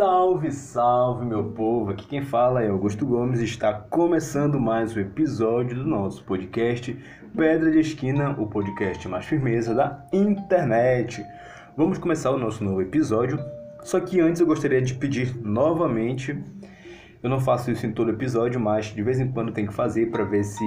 Salve, salve, meu povo! Aqui quem fala é Augusto Gomes e está começando mais um episódio do nosso podcast Pedra de Esquina, o podcast mais firmeza da internet. Vamos começar o nosso novo episódio, só que antes eu gostaria de pedir novamente. Eu não faço isso em todo episódio, mas de vez em quando tenho que fazer para ver se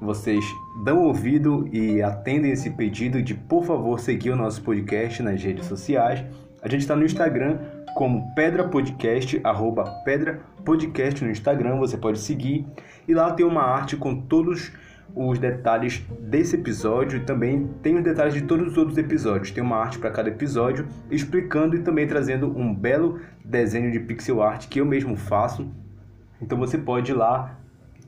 vocês dão ouvido e atendem esse pedido de por favor seguir o nosso podcast nas redes sociais. A gente está no Instagram como Pedra Podcast, arroba Pedra Podcast no Instagram, você pode seguir. E lá tem uma arte com todos os detalhes desse episódio e também tem os detalhes de todos os outros episódios. Tem uma arte para cada episódio, explicando e também trazendo um belo desenho de pixel art que eu mesmo faço. Então você pode ir lá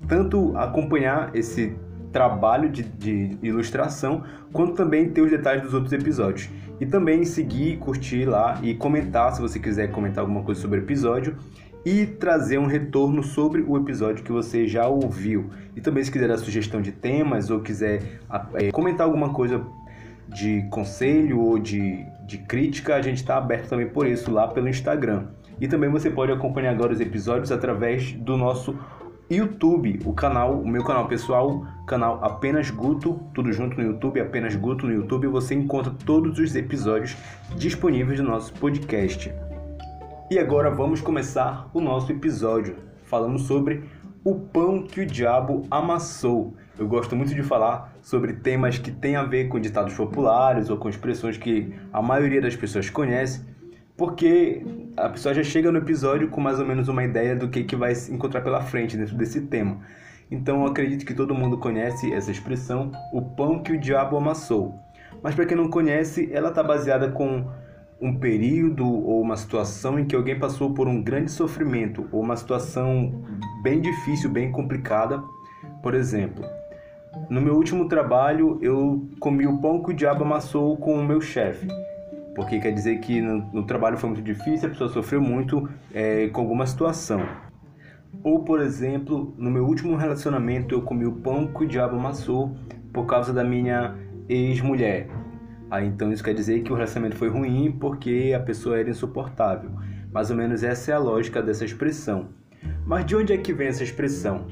tanto acompanhar esse trabalho de, de ilustração, quanto também ter os detalhes dos outros episódios. E também seguir, curtir lá e comentar se você quiser comentar alguma coisa sobre o episódio e trazer um retorno sobre o episódio que você já ouviu. E também se quiser dar sugestão de temas ou quiser é, comentar alguma coisa de conselho ou de, de crítica, a gente está aberto também por isso lá pelo Instagram. E também você pode acompanhar agora os episódios através do nosso YouTube, o canal, o meu canal pessoal, canal Apenas Guto, tudo junto no YouTube, Apenas Guto no YouTube, você encontra todos os episódios disponíveis do nosso podcast. E agora vamos começar o nosso episódio falando sobre o pão que o diabo amassou. Eu gosto muito de falar sobre temas que têm a ver com ditados populares ou com expressões que a maioria das pessoas conhece porque a pessoa já chega no episódio com mais ou menos uma ideia do que, que vai encontrar pela frente dentro desse tema. Então eu acredito que todo mundo conhece essa expressão, o pão que o diabo amassou. Mas para quem não conhece, ela está baseada com um período ou uma situação em que alguém passou por um grande sofrimento ou uma situação bem difícil, bem complicada. Por exemplo, no meu último trabalho eu comi o pão que o diabo amassou com o meu chefe porque quer dizer que no, no trabalho foi muito difícil, a pessoa sofreu muito é, com alguma situação. Ou, por exemplo, no meu último relacionamento eu comi o pão que o diabo amassou por causa da minha ex-mulher. Aí então isso quer dizer que o relacionamento foi ruim porque a pessoa era insuportável. Mais ou menos essa é a lógica dessa expressão. Mas de onde é que vem essa expressão?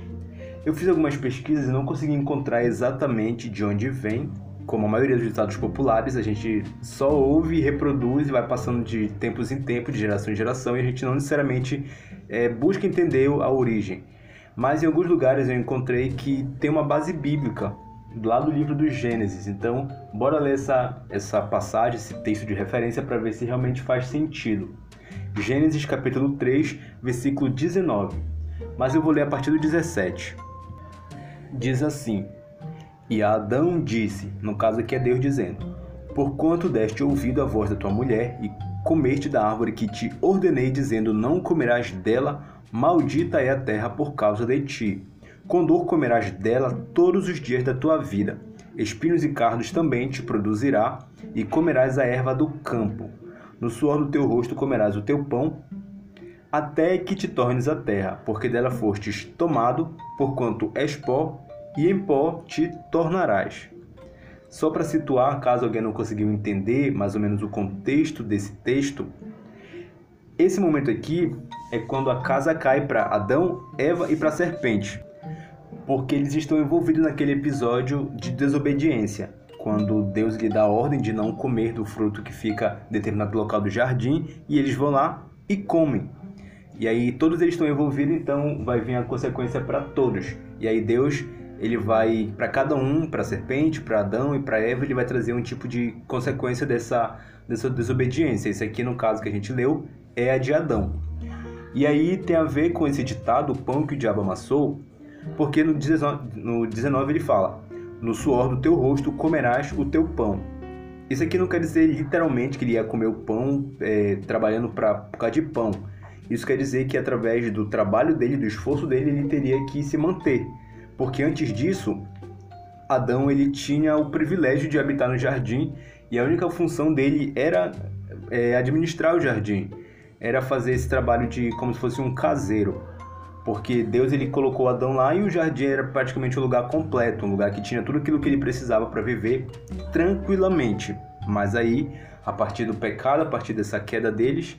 Eu fiz algumas pesquisas e não consegui encontrar exatamente de onde vem, como a maioria dos ditados populares, a gente só ouve e reproduz e vai passando de tempos em tempos, de geração em geração, e a gente não necessariamente é, busca entender a origem. Mas em alguns lugares eu encontrei que tem uma base bíblica lá do livro do Gênesis. Então, bora ler essa, essa passagem, esse texto de referência para ver se realmente faz sentido. Gênesis capítulo 3, versículo 19. Mas eu vou ler a partir do 17. Diz assim: e Adão disse, no caso aqui é Deus dizendo: Porquanto deste ouvido a voz da tua mulher e comeste da árvore que te ordenei, dizendo: Não comerás dela, maldita é a terra por causa de ti. Com dor comerás dela todos os dias da tua vida. Espinhos e cardos também te produzirá, e comerás a erva do campo. No suor do teu rosto comerás o teu pão, até que te tornes a terra, porque dela fostes tomado, porquanto és pó, e em pó te tornarás. Só para situar, caso alguém não conseguiu entender mais ou menos o contexto desse texto, esse momento aqui é quando a casa cai para Adão, Eva e para a serpente, porque eles estão envolvidos naquele episódio de desobediência, quando Deus lhe dá a ordem de não comer do fruto que fica em determinado local do jardim e eles vão lá e comem. E aí todos eles estão envolvidos, então vai vir a consequência para todos. E aí Deus ele vai para cada um, para a serpente, para Adão e para Eva, ele vai trazer um tipo de consequência dessa, dessa desobediência. Esse aqui, no caso que a gente leu, é a de Adão. E aí tem a ver com esse ditado, o pão que o diabo amassou, porque no 19, no 19 ele fala: No suor do teu rosto comerás o teu pão. Isso aqui não quer dizer literalmente que ele ia comer o pão é, trabalhando pra, por causa de pão. Isso quer dizer que através do trabalho dele, do esforço dele, ele teria que se manter. Porque antes disso, Adão ele tinha o privilégio de habitar no jardim e a única função dele era é, administrar o jardim, era fazer esse trabalho de como se fosse um caseiro, porque Deus ele colocou Adão lá e o jardim era praticamente um lugar completo, um lugar que tinha tudo aquilo que ele precisava para viver tranquilamente. Mas aí, a partir do pecado, a partir dessa queda deles,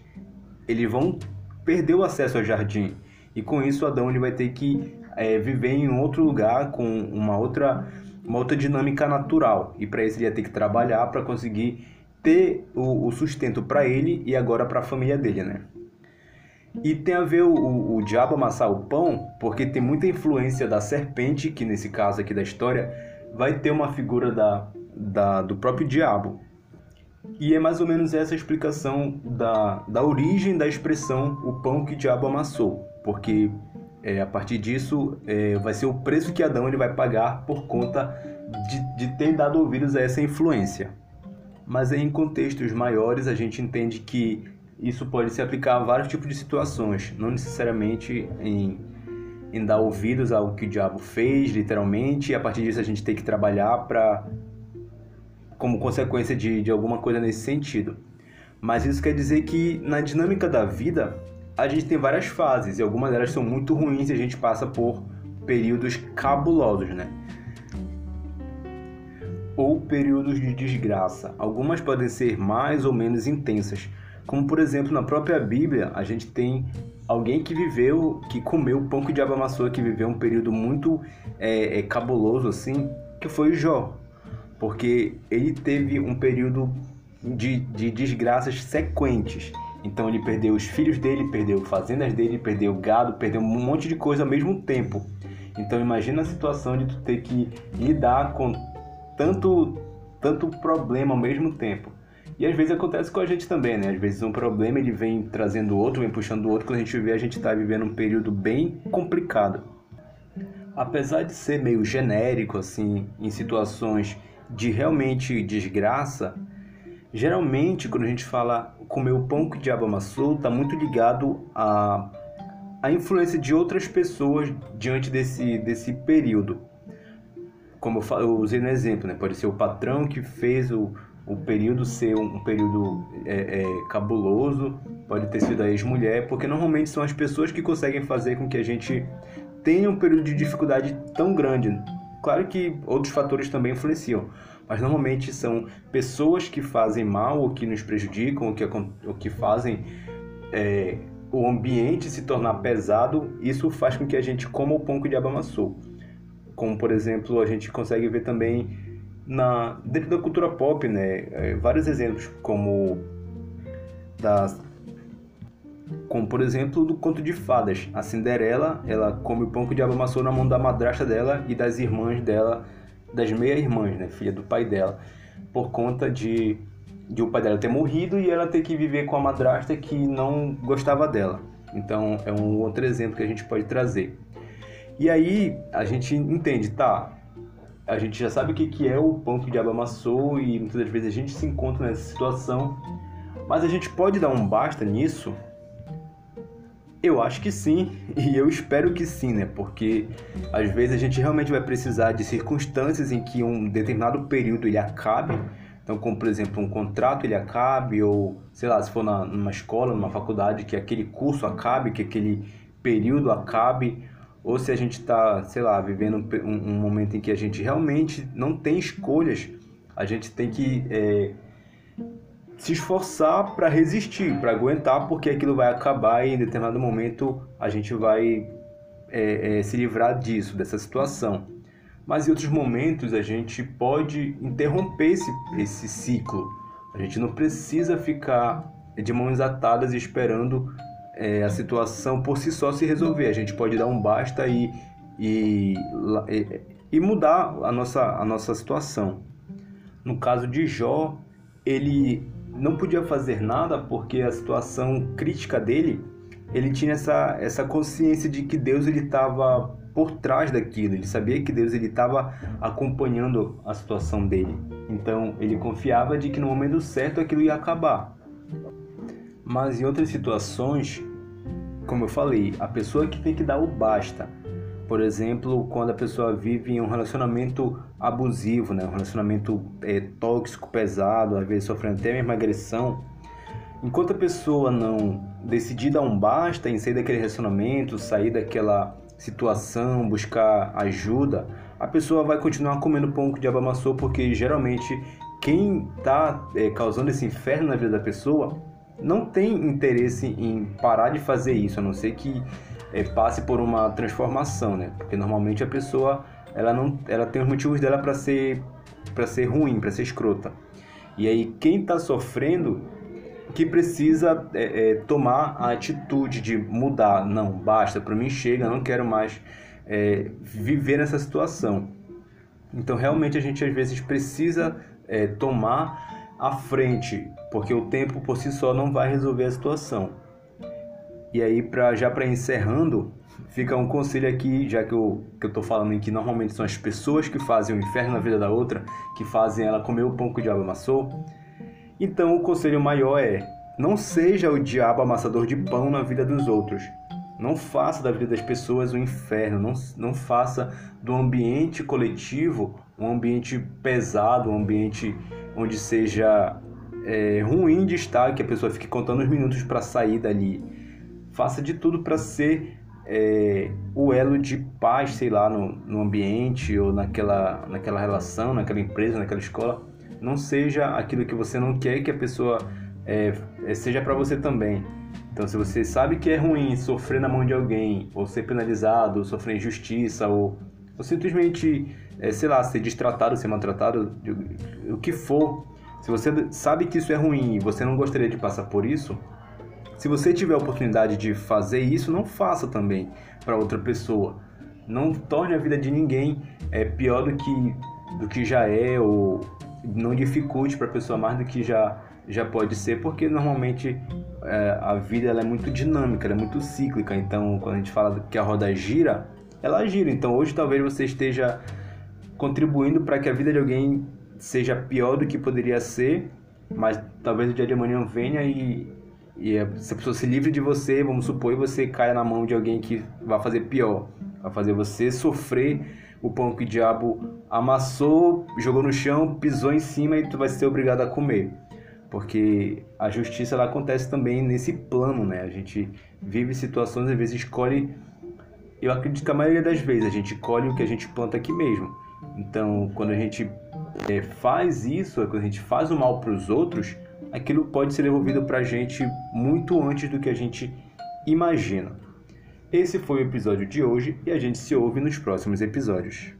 eles vão perdeu o acesso ao jardim. E com isso Adão ele vai ter que é, viver em outro lugar com uma outra, uma outra dinâmica natural. E para isso ele ia ter que trabalhar para conseguir ter o, o sustento para ele e agora para a família dele, né? E tem a ver o, o, diabo amassar o pão, porque tem muita influência da serpente, que nesse caso aqui da história, vai ter uma figura da, da, do próprio diabo. E é mais ou menos essa a explicação da, da origem da expressão o pão que o diabo amassou. Porque é, a partir disso é, vai ser o preço que Adão ele vai pagar por conta de, de ter dado ouvidos a essa influência. Mas em contextos maiores a gente entende que isso pode se aplicar a vários tipos de situações, não necessariamente em, em dar ouvidos ao que o diabo fez, literalmente, e a partir disso a gente tem que trabalhar para como consequência de, de alguma coisa nesse sentido. Mas isso quer dizer que na dinâmica da vida a gente tem várias fases e algumas delas são muito ruins e a gente passa por períodos cabulosos, né? Ou períodos de desgraça. Algumas podem ser mais ou menos intensas, como por exemplo na própria Bíblia a gente tem alguém que viveu, que comeu pão que o diabo amassou, que viveu um período muito é, é, cabuloso assim, que foi Jó porque ele teve um período de, de desgraças sequentes. Então ele perdeu os filhos dele, perdeu fazendas dele, perdeu gado, perdeu um monte de coisa ao mesmo tempo. Então imagina a situação de tu ter que lidar com tanto tanto problema ao mesmo tempo. E às vezes acontece com a gente também, né? Às vezes um problema ele vem trazendo outro, vem puxando outro. Quando a gente vê, a gente está vivendo um período bem complicado. Apesar de ser meio genérico, assim, em situações de realmente desgraça, geralmente quando a gente fala comer o pão que o diabo amassou, está muito ligado à, à influência de outras pessoas diante desse, desse período. Como eu, falo, eu usei no exemplo, né? pode ser o patrão que fez o, o período ser um período é, é, cabuloso, pode ter sido a ex-mulher, porque normalmente são as pessoas que conseguem fazer com que a gente tenha um período de dificuldade tão grande Claro que outros fatores também influenciam, mas normalmente são pessoas que fazem mal ou que nos prejudicam, ou que, ou que fazem é, o ambiente se tornar pesado. Isso faz com que a gente coma o pão que o diabo amassou. Como, por exemplo, a gente consegue ver também na, dentro da cultura pop, né? É, vários exemplos, como das como por exemplo do conto de fadas. A Cinderela, ela come o pão que o diabo amassou na mão da madrasta dela e das irmãs dela, das meia-irmãs, né, filha do pai dela, por conta de, de o pai dela ter morrido e ela ter que viver com a madrasta que não gostava dela. Então é um outro exemplo que a gente pode trazer. E aí a gente entende, tá? A gente já sabe o que, que é o pão que o diabo amassou e muitas das vezes a gente se encontra nessa situação, mas a gente pode dar um basta nisso eu acho que sim, e eu espero que sim, né? Porque às vezes a gente realmente vai precisar de circunstâncias em que um determinado período ele acabe. Então, como por exemplo, um contrato ele acabe, ou sei lá, se for na, numa escola, numa faculdade, que aquele curso acabe, que aquele período acabe, ou se a gente está, sei lá, vivendo um, um, momento em que a gente realmente não tem escolhas, a gente tem que é, se esforçar para resistir, para aguentar, porque aquilo vai acabar e em determinado momento a gente vai é, é, se livrar disso, dessa situação. Mas em outros momentos a gente pode interromper esse, esse ciclo. A gente não precisa ficar de mãos atadas esperando é, a situação por si só se resolver. A gente pode dar um basta e, e, e mudar a nossa, a nossa situação. No caso de Jó, ele não podia fazer nada porque a situação crítica dele, ele tinha essa, essa consciência de que Deus ele estava por trás daquilo, ele sabia que Deus ele estava acompanhando a situação dele. Então ele confiava de que no momento certo aquilo ia acabar. Mas em outras situações, como eu falei, a pessoa que tem que dar o basta por exemplo, quando a pessoa vive em um relacionamento abusivo, né? um relacionamento é, tóxico, pesado, às vezes sofrendo até mesmo agressão, enquanto a pessoa não decidir dar um basta em sair daquele relacionamento, sair daquela situação, buscar ajuda, a pessoa vai continuar comendo pão diabo amassou, porque geralmente quem está é, causando esse inferno na vida da pessoa não tem interesse em parar de fazer isso, a não ser que passe por uma transformação, né? Porque normalmente a pessoa ela não, ela tem os motivos dela para ser para ser ruim, para ser escrota. E aí quem está sofrendo que precisa é, é, tomar a atitude de mudar, não, basta, para mim chega, não quero mais é, viver nessa situação. Então realmente a gente às vezes precisa é, tomar a frente, porque o tempo por si só não vai resolver a situação. E aí para já para encerrando, fica um conselho aqui, já que eu que eu tô falando em que normalmente são as pessoas que fazem o inferno na vida da outra, que fazem ela comer o pão que o diabo amassou. Então o conselho maior é: não seja o diabo amassador de pão na vida dos outros. Não faça da vida das pessoas um inferno, não, não faça do ambiente coletivo um ambiente pesado, um ambiente onde seja é, ruim de estar, que a pessoa fique contando os minutos para sair dali. Faça de tudo para ser é, o elo de paz, sei lá, no, no ambiente ou naquela, naquela relação, naquela empresa, naquela escola. Não seja aquilo que você não quer que a pessoa é, é seja para você também. Então, se você sabe que é ruim sofrer na mão de alguém, ou ser penalizado, ou sofrer injustiça, ou, ou simplesmente, é, sei lá, ser destratado, ser maltratado, o que for, se você sabe que isso é ruim e você não gostaria de passar por isso, se você tiver a oportunidade de fazer isso, não faça também para outra pessoa. Não torne a vida de ninguém é, pior do que, do que já é, ou não dificulte para a pessoa mais do que já já pode ser, porque normalmente é, a vida ela é muito dinâmica, ela é muito cíclica. Então, quando a gente fala que a roda gira, ela gira. Então, hoje talvez você esteja contribuindo para que a vida de alguém seja pior do que poderia ser, mas talvez o dia de amanhã venha e, e se a pessoa se livre de você, vamos supor, e você caia na mão de alguém que vai fazer pior, vai fazer você sofrer o pão que o diabo amassou, jogou no chão, pisou em cima e tu vai ser obrigado a comer porque a justiça ela acontece também nesse plano, né? A gente vive situações, às vezes escolhe, eu acredito que a maioria das vezes a gente colhe o que a gente planta aqui mesmo. Então, quando a gente é, faz isso, quando a gente faz o mal para os outros, aquilo pode ser devolvido para a gente muito antes do que a gente imagina. Esse foi o episódio de hoje e a gente se ouve nos próximos episódios.